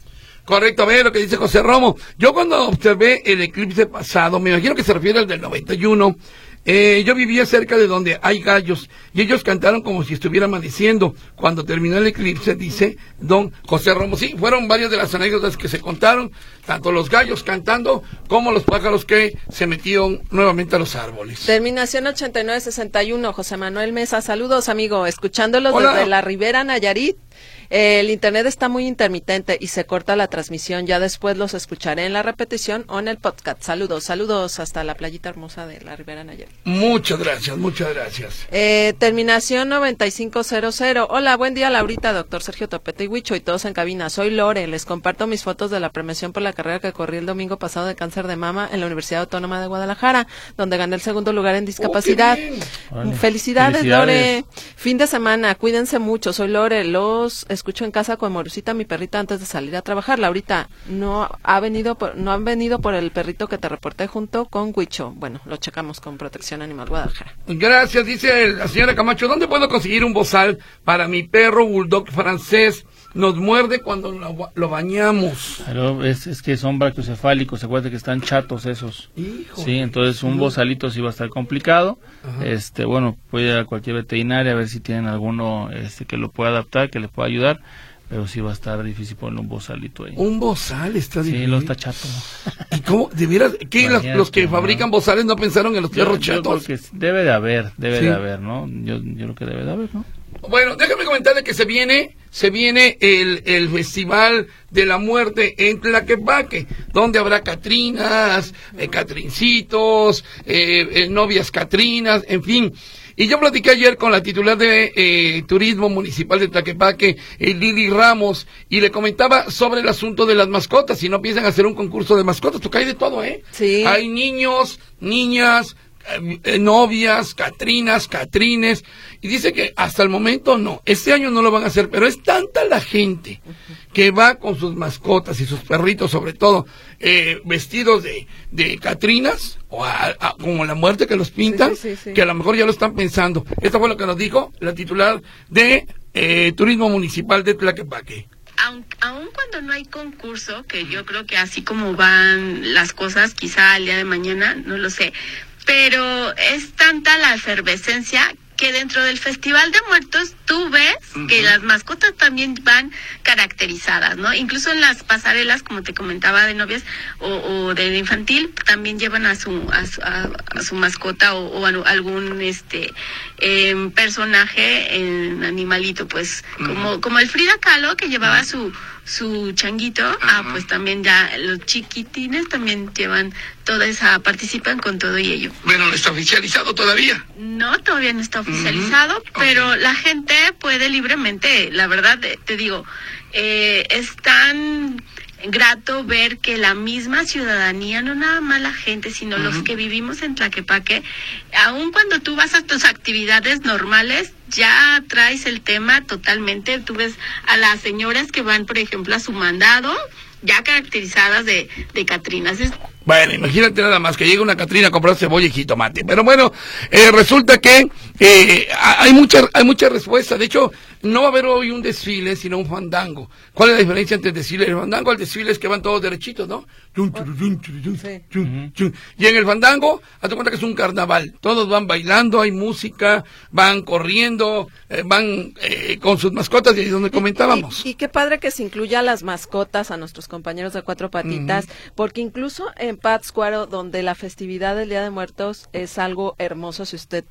Correcto, ve lo que dice José Romo. Yo cuando observé el eclipse pasado, me imagino que se refiere al del 91, eh, yo vivía cerca de donde hay gallos y ellos cantaron como si estuviera amaneciendo. Cuando terminó el eclipse, dice don José Romo. Sí, fueron varias de las anécdotas que se contaron, tanto los gallos cantando como los pájaros que se metieron nuevamente a los árboles. Terminación 8961, José Manuel Mesa. Saludos, amigo. Escuchándolos desde la Ribera Nayarit. El internet está muy intermitente y se corta la transmisión. Ya después los escucharé en la repetición o en el podcast. Saludos, saludos hasta la playita hermosa de la Ribera Nayarit. Muchas gracias, muchas gracias. Eh, terminación 9500. Hola, buen día, Laurita, doctor Sergio Topete y Huicho y todos en cabina. Soy Lore. Les comparto mis fotos de la premiación por la carrera que corrí el domingo pasado de cáncer de mama en la Universidad Autónoma de Guadalajara, donde gané el segundo lugar en discapacidad. Oh, Felicidades, Lore. Fin de semana, cuídense mucho. Soy Lore. Los escucho en casa con Morucita, mi perrita, antes de salir a trabajar. Laurita, no ha venido no han venido por el perrito que te reporté junto con Huicho. Bueno, lo checamos con Protección Animal Guadalajara. Gracias, dice la señora Camacho. ¿Dónde puedo conseguir un bozal para mi perro bulldog francés? Nos muerde cuando lo, bañamos. Pero es, que son brachiocefálicos, acuérdate que están chatos esos. Sí, entonces un bozalito sí va a estar complicado. Este, bueno, puede ir a cualquier veterinaria a ver si tienen alguno este, que lo pueda adaptar, que le pueda ayudar pero sí va a estar difícil poner un bozalito ahí. Un bozal está difícil. Sí, lo está chato. ¿Y cómo? ¿De veras? ¿Qué? Los, que fabrican bozales no pensaron en los perros chatos? Yo debe de haber, debe de haber, ¿no? Yo, yo creo que debe de haber, ¿no? Bueno, déjame comentarle que se viene, se viene el, el Festival de la Muerte en Tlaquepaque, donde habrá Catrinas, eh, Catrincitos, eh, eh, novias Catrinas, en fin. Y yo platiqué ayer con la titular de eh, Turismo Municipal de Taquepaque, eh, Lili Ramos, y le comentaba sobre el asunto de las mascotas. Si no piensan hacer un concurso de mascotas, porque hay de todo, ¿eh? Sí. Hay niños, niñas, novias, catrinas, catrines, y dice que hasta el momento no, este año no lo van a hacer, pero es tanta la gente que va con sus mascotas y sus perritos, sobre todo, eh, vestidos de, de catrinas, o como la muerte que los pintan, que a lo mejor ya lo están pensando. Esto fue lo que nos dijo la titular de eh, Turismo Municipal de Tlaquepaque. Aun, cuando no hay concurso, que yo creo que así como van las cosas, quizá al día de mañana, no lo sé, pero es tanta la efervescencia que dentro del Festival de Muertos tú ves que las mascotas también van caracterizadas, ¿no? Incluso en las pasarelas, como te comentaba, de novias o, de infantil, también llevan a su a su, mascota o, algún este em, personaje en animalito, pues como como el Frida Kahlo que llevaba su su changuito, ah, pues también ya los chiquitines también llevan toda esa, participan con todo y ello. Bueno, ¿no está oficializado todavía? No, todavía no está oficializado, pero la gente puede libremente, la verdad, te, digo, eh, es tan grato ver que la misma ciudadanía, no nada más la gente, sino los que vivimos en Tlaquepaque, aun cuando tú vas a tus actividades normales, ya traes el tema totalmente. Tú ves a las señoras que van, por ejemplo, a su mandado, ya caracterizadas de, de Catrinas. Bueno, imagínate nada más que llega una Catrina a comprar cebolla y jitomate. Pero bueno, eh, resulta que eh, hay mucha hay mucha respuesta. De hecho, no va a haber hoy un desfile, sino un fandango. ¿Cuál es la diferencia entre el desfile y el fandango? El desfile es que van todos derechitos, ¿no? Y en el fandango, hazte cuenta que es un carnaval. Todos van bailando, hay música, van corriendo, eh, van eh, con sus mascotas, y ahí es donde comentábamos. Y, qué padre que se incluya las mascotas a nuestros compañeros de cuatro patitas, porque incluso en Pátzcuaro, donde la festividad del Día de Muertos es algo hermoso, si usted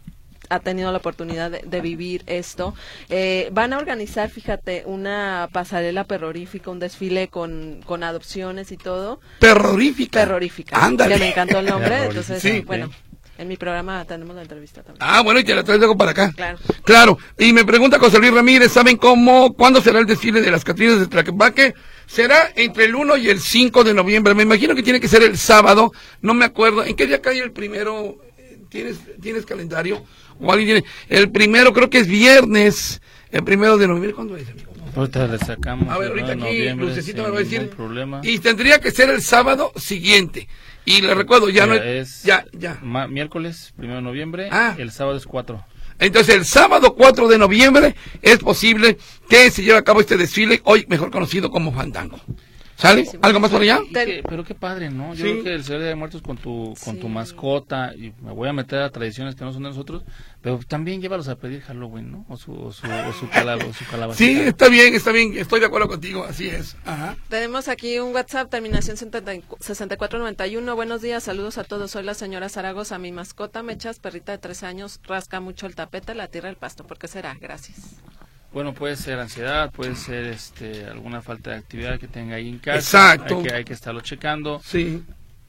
ha tenido la oportunidad de, vivir esto. Eh, van a organizar, fíjate, una pasarela perrorífica, un desfile con, con adopciones y todo. Perrorífica. Perrorífica. Ándale. Que me encantó el nombre. entonces, bueno. En mi programa tenemos la entrevista también. Ah, bueno, y te la traigo luego para acá. Claro. Claro. Y me pregunta José Luis Ramírez, ¿saben cómo, cuándo será el desfile de las Catrinas de Tlaquepaque? Será entre el 1 y el 5 de noviembre. Me imagino que tiene que ser el sábado. No me acuerdo. ¿En qué día cae el primero? ¿Tienes, ¿Tienes calendario? O alguien tiene. El primero creo que es viernes. El primero de noviembre. ¿Cuándo es, amigo? Ahorita le sacamos. A ver, ahorita aquí Lucecito me va a decir. Problema. Y tendría que ser el sábado siguiente. Y le recuerdo, ya no es. Ya, ya. miércoles, primero de noviembre. Ah. El sábado es 4. Entonces, el sábado 4 de noviembre es posible que se lleve a cabo este desfile, hoy mejor conocido como Fandango. ¿Sale? ¿Algo más por allá? pero qué padre, ¿no? Yo creo que el Día de Muertos con tu, con tu mascota, y me voy a meter a tradiciones que no son de nosotros, pero también llévalos a pedir Halloween, ¿no? O su, o su, o su, calabaza. Sí, está bien, está bien, estoy de acuerdo contigo, así es. Ajá. Tenemos aquí un WhatsApp, terminación 6491. Buenos días, saludos a todos. Soy la señora Zaragoza, mi mascota, Mechas, perrita de tres años, rasca mucho el tapete, la tierra, el pasto. ¿Por qué será? Gracias. Bueno, puede ser ansiedad, puede ser este, alguna falta de actividad que tenga ahí en casa. Exacto. Hay que, hay que estarlo checando. Sí.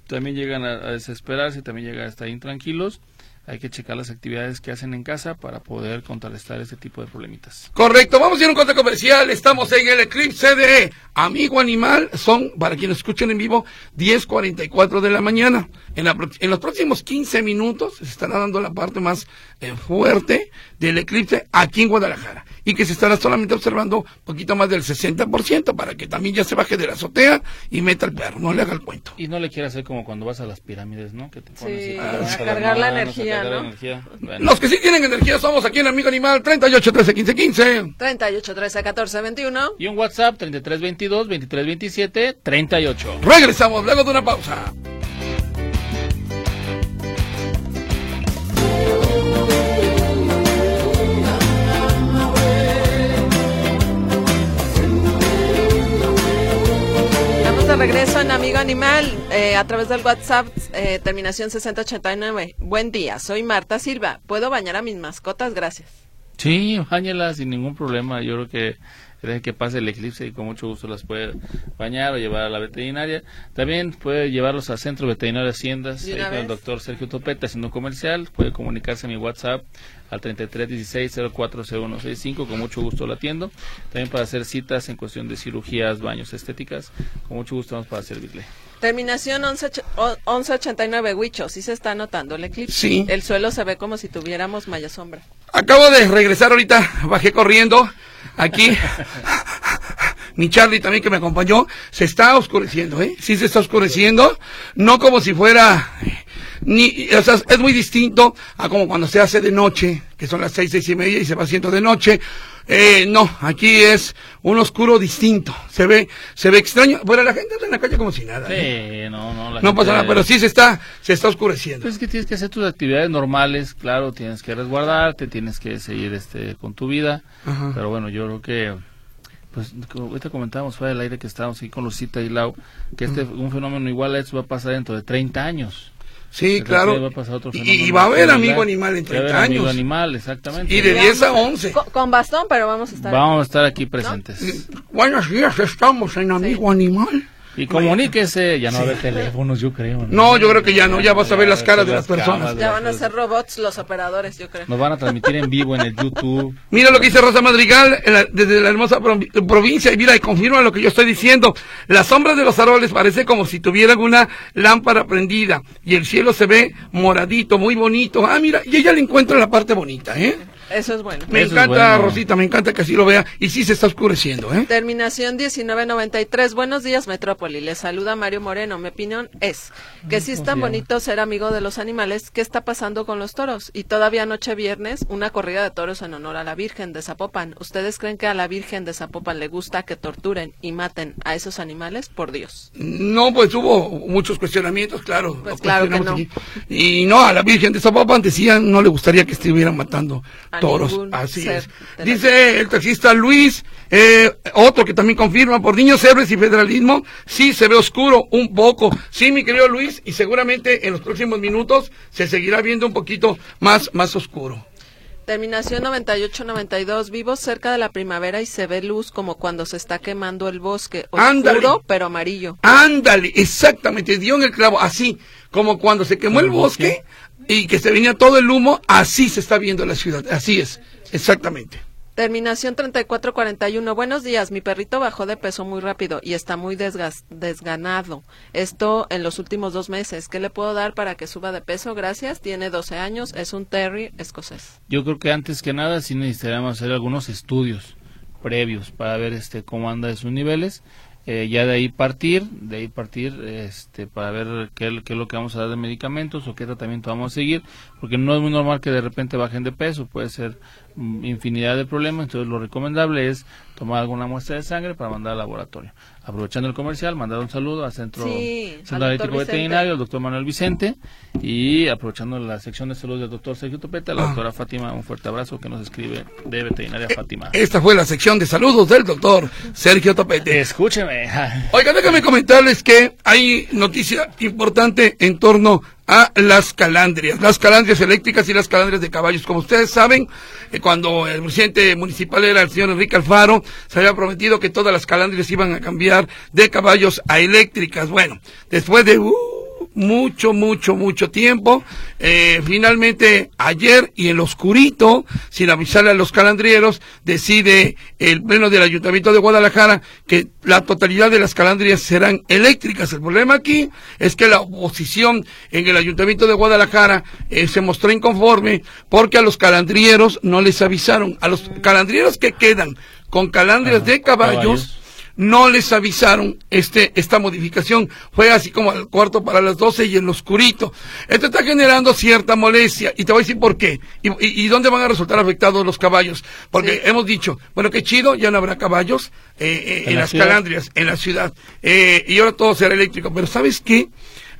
También llegan a, a desesperarse, también llegan a estar intranquilos hay que checar las actividades que hacen en casa para poder contrarrestar este tipo de problemitas. Correcto, vamos a ir a un corte comercial. Estamos en el eclipse de Amigo Animal. Son, para quienes escuchen en vivo, 10.44 de la mañana. En, en, los próximos 15 minutos se estará dando la parte más eh, fuerte del eclipse aquí en Guadalajara. Y que se estará solamente observando un poquito más del 60% para que también ya se baje de la azotea y meta el perro, no le haga el cuento. Y no le quiera hacer como cuando vas a las pirámides, ¿no? Que te pones a cargar la energía. Los que sí tienen energía somos aquí en Amigo Animal 38 13 15 15. 38 13 14 21. Y un WhatsApp 33 22 23 27 38. Regresamos luego de una pausa. Regreso en Amigo Animal eh, a través del WhatsApp, eh, terminación 6089. Buen día, soy Marta Silva. ¿Puedo bañar a mis mascotas? Gracias. Sí, bañalas sin ningún problema. Yo creo que deje que pase el eclipse y con mucho gusto las puede bañar o llevar a la veterinaria. También puede llevarlos al Centro Veterinario de Haciendas, ahí con el doctor Sergio Topete haciendo comercial. Puede comunicarse a mi WhatsApp al 3316-040165, con mucho gusto lo atiendo. También para hacer citas en cuestión de cirugías, baños, estéticas, con mucho gusto vamos para servirle. Terminación 1189, Huicho, sí se está notando el eclipse. Sí. El suelo se ve como si tuviéramos malla sombra. Acabo de regresar ahorita, bajé corriendo aquí. Mi Charlie también que me acompañó, se está oscureciendo, ¿eh? Sí se está oscureciendo, no como si fuera ni, o sea, es muy distinto a como cuando se hace de noche, que son las seis, seis y media y se va haciendo de noche. Eh, no, aquí es un oscuro distinto. Se ve, se ve extraño. Bueno, la gente anda en la calle como si nada. Sí, ¿eh? no, no. no pasa nada, pero sí se está, se está oscureciendo. Pues es que tienes que hacer tus actividades normales, claro, tienes que resguardarte, tienes que seguir este con tu vida. Pero bueno, yo creo que pues como ahorita comentábamos fuera del aire que estábamos aquí con Lucita y Lau, que este un fenómeno igual a esto va a pasar dentro de 30 años. Sí, claro. y, va a haber amigo animal en 30 años. Amigo animal, exactamente. Y de 10 a 11. Con, bastón, pero vamos a estar. Vamos a estar aquí presentes. Buenos días, estamos en amigo animal. Y comuníquese, ya no va a haber teléfonos, yo creo. ¿no? yo creo que ya no, ya vas a ver las caras de las personas. Ya van a ser robots los operadores, yo creo. Nos van a transmitir en vivo en el YouTube. Mira lo que dice Rosa Madrigal desde la hermosa provincia y mira y confirma lo que yo estoy diciendo. Las sombras de los árboles parece como si tuvieran una lámpara prendida y el cielo se ve moradito, muy bonito. Ah, mira, y ella le encuentra la parte bonita, ¿eh? Eso es bueno. Me encanta, Rosita, me encanta que así lo vea. Y sí se está oscureciendo, ¿eh? Terminación 1993. Buenos días, Metrópoli. Les saluda Mario Moreno. Mi opinión es que si es tan bonito ser amigo de los animales, ¿qué está pasando con los toros? Y todavía noche viernes, una corrida de toros en honor a la Virgen de Zapopan. ¿Ustedes creen que a la Virgen de Zapopan le gusta que torturen y maten a esos animales? Por Dios. No, pues hubo muchos cuestionamientos, claro. Pues claro que no. Y no, a la Virgen de Zapopan decían no le gustaría que estuvieran matando toros. Así es. Dice el taxista Luis, eh, otro que también confirma, por niños héroes y federalismo, sí se ve oscuro un poco. Sí, mi querido Luis, y seguramente en los próximos minutos se seguirá viendo un poquito más, más oscuro. Terminación 98-92. Vivo cerca de la primavera y se ve luz como cuando se está quemando el bosque. Oscuro, pero amarillo. Ándale, exactamente. Dio en el clavo. Así, como cuando se quemó el, bosque, y que se venía todo el humo, así se está viendo la ciudad. Así es, exactamente. Terminación 3441. Buenos días. Mi perrito bajó de peso muy rápido y está muy desganado. Esto en los últimos dos meses. ¿Qué le puedo dar para que suba de peso? Gracias. Tiene 12 años. Es un terrier escocés. Yo creo que antes que nada sí necesitaríamos hacer algunos estudios previos para ver este cómo anda de sus niveles eh, ya de ahí partir, de ahí partir este, para ver qué, qué, es lo que vamos a dar de medicamentos o qué tratamiento vamos a seguir, porque no es muy normal que de repente bajen de peso, puede ser infinidad de problemas, entonces lo recomendable es tomar alguna muestra de sangre para mandar al laboratorio aprovechando el comercial, mandar un saludo al Centro, Centro Veterinario, al doctor Manuel Vicente, y aprovechando la sección de salud del doctor Sergio Topete, a la ah. doctora Fátima, un fuerte abrazo que nos escribe de Veterinaria eh, Fátima. Esta fue la sección de saludos del doctor Sergio Topete. Escúcheme. Oigan, déjame comentarles que hay noticia importante en torno a las calandrias, las calandrias eléctricas y las calandrias de caballos. Como ustedes saben, eh, cuando el presidente municipal era el señor Enrique Alfaro, se había prometido que todas las calandrias iban a cambiar de caballos a eléctricas. Bueno, después de... Uh, mucho, mucho, mucho tiempo. Eh, finalmente, ayer y en lo oscurito, sin avisarle a los calandrieros, decide el pleno del Ayuntamiento de Guadalajara que la totalidad de las calandrias serán eléctricas. El problema aquí es que la oposición en el Ayuntamiento de Guadalajara eh, se mostró inconforme porque a los calandrieros no les avisaron. A los calandrieros que quedan con calandrias de caballos no les avisaron este, esta modificación. Fue así como al cuarto para las doce y en lo oscurito. Esto está generando cierta molestia y te voy a decir por qué. Y, dónde van a resultar afectados los caballos. Porque hemos dicho, bueno, qué chido, ya no habrá caballos eh, eh, en, las calandrias, en la ciudad. Eh, y ahora todo será eléctrico. Pero ¿sabes qué?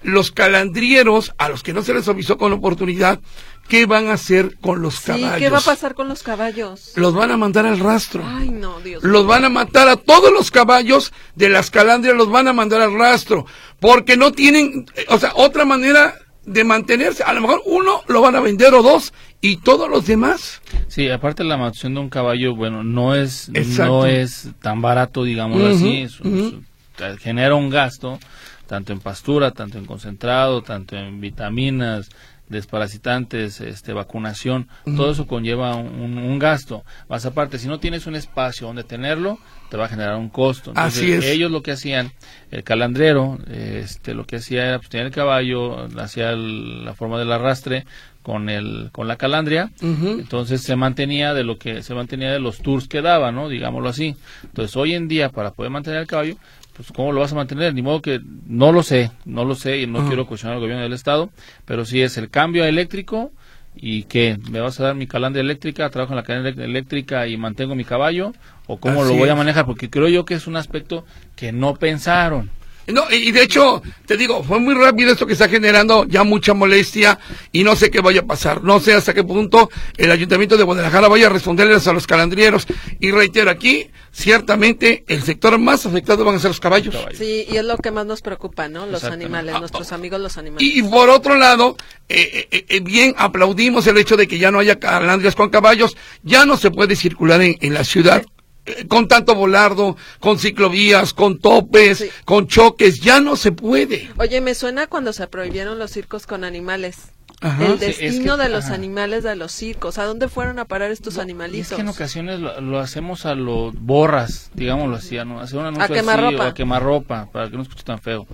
Los calandrieros, a los que no se les avisó con oportunidad, ¿Qué van a hacer con los caballos? ¿Qué va a pasar con los caballos? Los van a mandar al rastro. Ay, no, Dios Los van a matar a todos los caballos de las calandrias, los van a mandar al rastro. Porque no tienen, o sea, otra manera de mantenerse. A lo mejor uno lo van a vender o dos y todos los demás. Sí, aparte la mantención de un caballo, bueno, no es, no es tan barato, digámoslo así. genera un gasto tanto en pastura, tanto en concentrado, tanto en vitaminas, desparasitantes, este, vacunación, todo eso conlleva un, gasto. Más aparte, si no tienes un espacio donde tenerlo, te va a generar un costo. Así es. Ellos lo que hacían, el calandrero, este, lo que hacía era, pues, tenía el caballo, hacía la forma del arrastre con el, con la calandria, entonces se mantenía de lo que, se mantenía de los tours que daba, ¿no? Digámoslo así. Entonces, hoy en día, para poder mantener el caballo, pues ¿cómo lo vas a mantener? Ni modo que no lo sé, no lo sé y no quiero cuestionar al gobierno del estado, pero si es el cambio eléctrico y que me vas a dar mi calandria eléctrica, trabajo en la cadena eléctrica y mantengo mi caballo o cómo lo voy a manejar, porque creo yo que es un aspecto que no pensaron. No, y de hecho, te digo, fue muy rápido esto que está generando ya mucha molestia y no sé qué vaya a pasar. No sé hasta qué punto el Ayuntamiento de Guadalajara vaya a responderles a los calandrieros. Y reitero aquí, ciertamente el sector más afectado van a ser los caballos. Sí, y es lo que más nos preocupa, ¿no? Los animales, nuestros amigos los animales. Y por otro lado, eh, eh, eh, bien aplaudimos el hecho de que ya no haya calandrias con caballos, ya no se puede circular en, en la ciudad con tanto volardo, con ciclovías, con topes, con choques, ya no se puede. Oye, me suena cuando se prohibieron los circos con animales el destino de los animales de los circos. ¿A dónde fueron a parar estos animalitos? Es que en ocasiones lo, hacemos a los borras, digámoslo así, ¿no? Hacer un anuncio a quemar a quemar ropa, para que no escuche tan feo.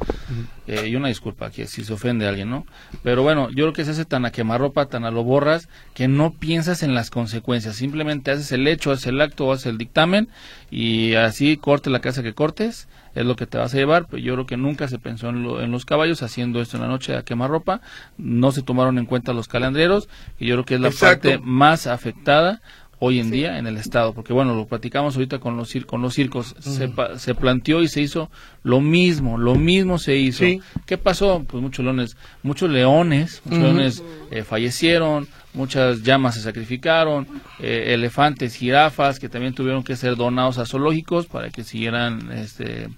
Eh, y una disculpa que si se ofende a alguien, ¿no? Pero bueno, yo creo que se hace tan a quemar ropa, tan a lo borras, que no piensas en las consecuencias. Simplemente haces el hecho, haces el acto, haces el dictamen y así corte la casa que cortes es lo que te vas a llevar, pero yo creo que nunca se pensó en, en los caballos haciendo esto en la noche a quemarropa, no se tomaron en cuenta los calandreros, y yo creo que es la parte más afectada hoy en día en el estado, porque bueno, lo platicamos ahorita con los, con los circos, se, se, planteó y se hizo lo mismo, lo mismo se hizo. ¿Qué pasó? Pues muchos leones, muchos leones, muchos leones eh, fallecieron, muchas llamas se sacrificaron, eh, elefantes, jirafas que también tuvieron que ser donados a zoológicos para que siguieran este,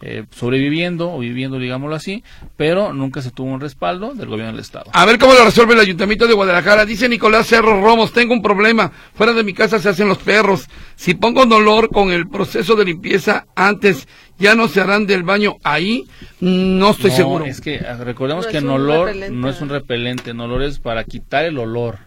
eh, sobreviviendo o viviendo, digámoslo así, pero nunca se tuvo un respaldo del gobierno del Estado. A ver cómo lo resuelve el Ayuntamiento de Guadalajara. Dice Nicolás Cerro Romos, tengo un problema. Fuera de mi casa se hacen los perros. Si pongo dolor con el proceso de limpieza antes, ¿ya no se harán del baño ahí? No estoy seguro. Es que ah, recordemos que el olor no es un repelente, el olor es para quitar el olor.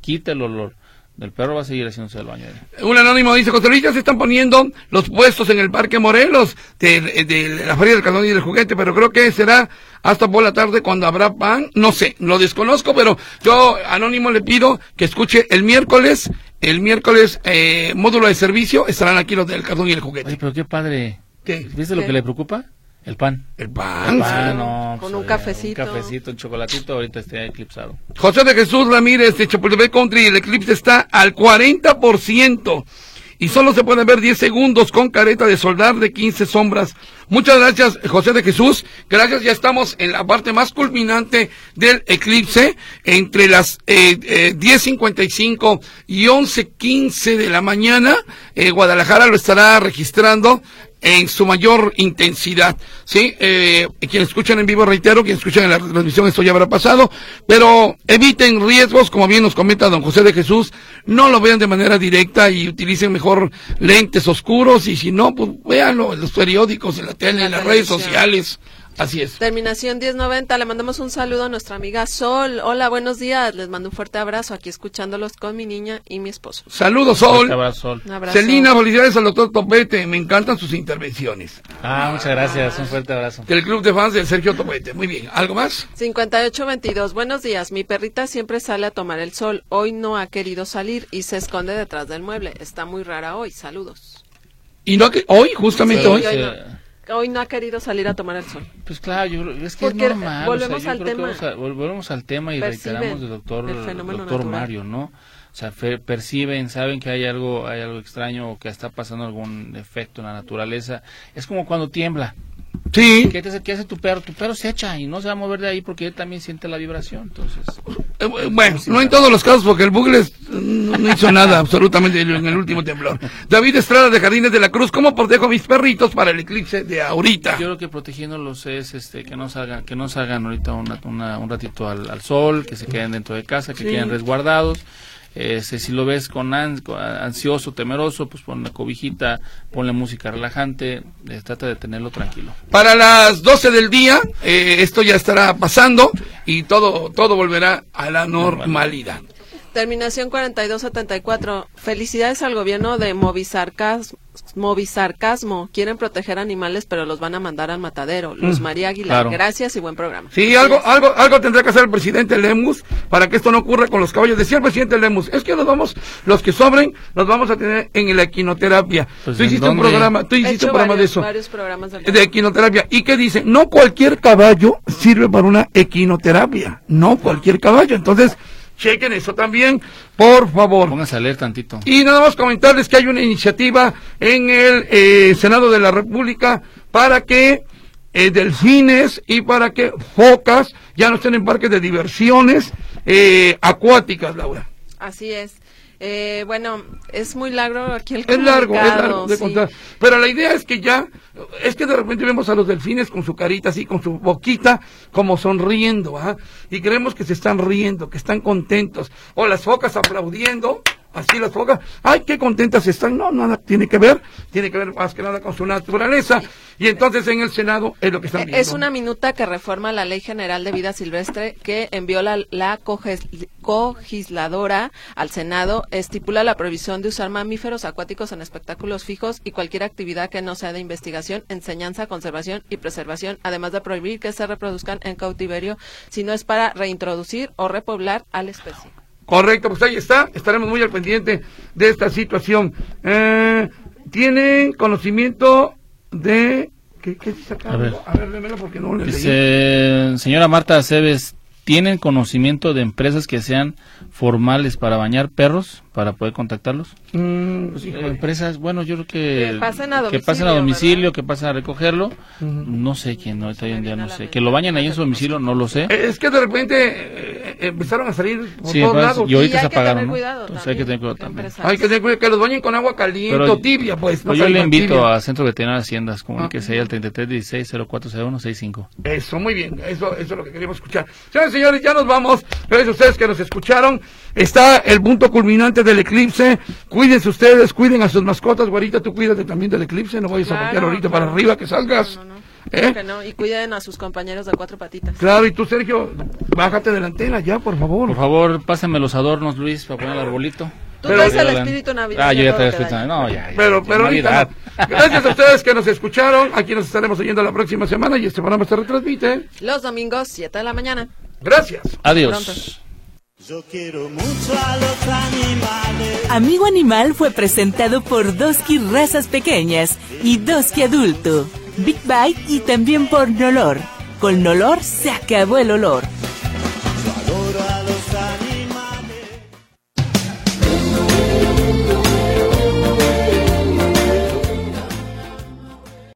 Quita el olor. El perro va a seguir haciéndose el baño. Un anónimo dice, Costa Rica se están poniendo los puestos en el Parque Morelos de, la Feria del Caldón y del Juguete, pero creo que será hasta por la tarde cuando habrá pan. No sé, lo desconozco, pero yo, anónimo, le pido que escuche el miércoles El miércoles, eh, módulo de servicio, estarán aquí los del cartón y el juguete. Ay, pero qué padre. ¿Qué? ¿Viste lo que le preocupa? El pan. El pan. El pan, sí. no, Con pues, un oye, cafecito. Un cafecito, un chocolatito, ahorita está eclipsado. José de Jesús Ramírez de Chapultepec Country, el eclipse está al 40% y solo se pueden ver 10 segundos con careta de soldar de 15 sombras. Muchas gracias, José de Jesús. Gracias, ya estamos en la parte más culminante del eclipse, entre las eh, eh, 10.55 y 11.15 de la mañana. Eh, Guadalajara lo estará registrando en su mayor intensidad. Sí, eh, quienes escuchan en vivo, reitero, quienes escuchan en la transmisión, esto ya habrá pasado, pero eviten riesgos, como bien nos comenta don José de Jesús, no lo vean de manera directa y utilicen mejor lentes oscuros y si no, pues véanlo en los periódicos, en la tele, La en las redes sociales. Así es. Terminación 1090, le mandamos un saludo a nuestra amiga Sol. Hola, buenos días. Les mando un fuerte abrazo aquí escuchándolos con mi niña y mi esposo. Saludos, Sol. abrazo, Sol. Un abrazo. Celina, felicidades al doctor Topete, me encantan sus intervenciones. Ah, muchas gracias. Un fuerte abrazo. Del club de fans de Sergio Topete. Muy bien, ¿algo más? 5822, buenos días. Mi perrita siempre sale a tomar el sol. Hoy no ha querido salir y se esconde detrás del mueble. Está muy rara hoy. Saludos. Y no que hoy, justamente Sí, hoy. hoy no. Hoy no ha querido salir a tomar el sol. Pues claro, yo es que Porque es normal. volvemos o sea, yo al tema. vamos a- vol- volvemos al tema y Perciben reiteramos del doctor, el doctor natural. Mario, ¿no? O sea, fe- perciben, saben que hay algo, hay algo extraño o que está pasando algún efecto en la naturaleza. Es como cuando tiembla. Sí. ¿Qué, te hace, qué hace tu perro? Tu perro se echa y no se va a mover de ahí porque él también siente la vibración. Entonces, Eh, Bueno, no en todos los casos, porque el Bugle no, no hizo nada absolutamente en el último temblor. David Estrada de Jardines de la Cruz, ¿cómo protejo a mis perritos para el eclipse de ahorita? yo creo que protegiéndolos es este que no salgan, que no salgan ahorita una- una- un ratito al, al sol, que se queden dentro de casa, que Sí. queden resguardados. Este, si lo ves con, an- con ansioso, temeroso, pues pon una cobijita, ponle música relajante, eh, trata de tenerlo tranquilo. Para las 12 del día, eh, esto ya estará pasando y todo, todo volverá a la normalidad. Terminación 4274. Felicidades al gobierno de Movisarcas- Movisarcasmo. Quieren proteger animales, pero los van a mandar al matadero. Luz María Aguilar. claro. Gracias y buen programa. Sí, algo, algo, algo tendrá que hacer el presidente Lemus para que esto no ocurra con los caballos. Decía el presidente Lemus, es que los vamos, los que sobren, los vamos a tener en la equinoterapia. Pues, tú ¿en hiciste un programa, tú He hiciste hecho un programa de eso. varios programas del de equinoterapia. ¿Y qué dice? No cualquier caballo sirve para una equinoterapia. No cualquier caballo. Entonces, chequen eso también, por favor. Pónganse a leer tantito. Y nada más comentarles que hay una iniciativa en el eh, Senado de la República para que eh, delfines y para que focas ya no estén en parques de diversiones eh, acuáticas, Laura. Así es. Eh, bueno, es muy largo aquí el Es largo, es largo de sí. contar. Pero la idea es que ya, es que de repente vemos a los delfines con su carita así, con su boquita, como sonriendo, ¿ah? Y creemos que se están riendo, que están contentos. O las focas aplaudiendo, así las focas, ay, qué contentas están. No, nada tiene que ver, tiene que ver más que nada con su naturaleza. Y entonces en el Senado es lo que están Eh, viendo. Es una minuta que reforma la Ley General de Vida Silvestre que envió la, la cogisladora al Senado. Estipula la prohibición de usar mamíferos acuáticos en espectáculos fijos y cualquier actividad que no sea de investigación, enseñanza, conservación y preservación, además de prohibir que se reproduzcan en cautiverio si no es para reintroducir o repoblar a la especie. Correcto, pues ahí está, estaremos muy al pendiente de esta situación. Eh, ¿Tienen conocimiento de... ¿Qué, qué dice acá? A ver. A ver, léemelo porque no le. Dice, señora Marta Aceves, ¿tienen conocimiento de empresas que sean formales para bañar perros para poder contactarlos? Mm, pues. Empresas, bueno, yo creo que Que pasen a que pasen a domicilio, que pasen a recogerlo. No sé quién, no, ahorita hoy en día no sé. Que lo bañen ahí en su domicilio, no lo sé. Es que de repente eh, eh, empezaron a salir por Sí, todos pues, lados. y ahorita hay se que apagaron, tener ¿no? cuidado Entonces hay que tener cuidado también. Hay que tener cuidado, que los bañen con agua caliente Pero- o tibia, pues. no Pues yo le invito tibia. a Centro Veterinario de Haciendas, comuníquese ahí al 3316-040165. Eso, muy bien, eso, eso es lo que queríamos escuchar. Señores, señores, ya nos vamos. Gracias a ustedes que nos escucharon. Está el punto culminante del eclipse. Cuídense ustedes, cuiden a sus mascotas. Guarita, tú cuídate también del eclipse. No vayas a voltear ahorita claro. para arriba que salgas. No, no, no. ¿Eh? Que no. Y cuiden a sus compañeros de cuatro patitas. Claro, y tú, Sergio, bájate de la antena ya, por favor. Por favor, pásenme los adornos, Luis, para poner el arbolito. Tú Pero- traes el espíritu navideño. Ah, yo ya traigo que espíritu navideño. No, ya, ya, Pero, ya, pero ahorita. Gracias a ustedes que nos escucharon. Aquí nos estaremos oyendo la próxima semana y este programa se retransmite. Los domingos, 7 de la mañana. Gracias. Adiós. Yo quiero mucho a los animales. Amigo Animal fue presentado por Doski Razas Pequeñas y Doski Adulto, Big Bite y también por Nolor. Con Nolor se acabó el olor.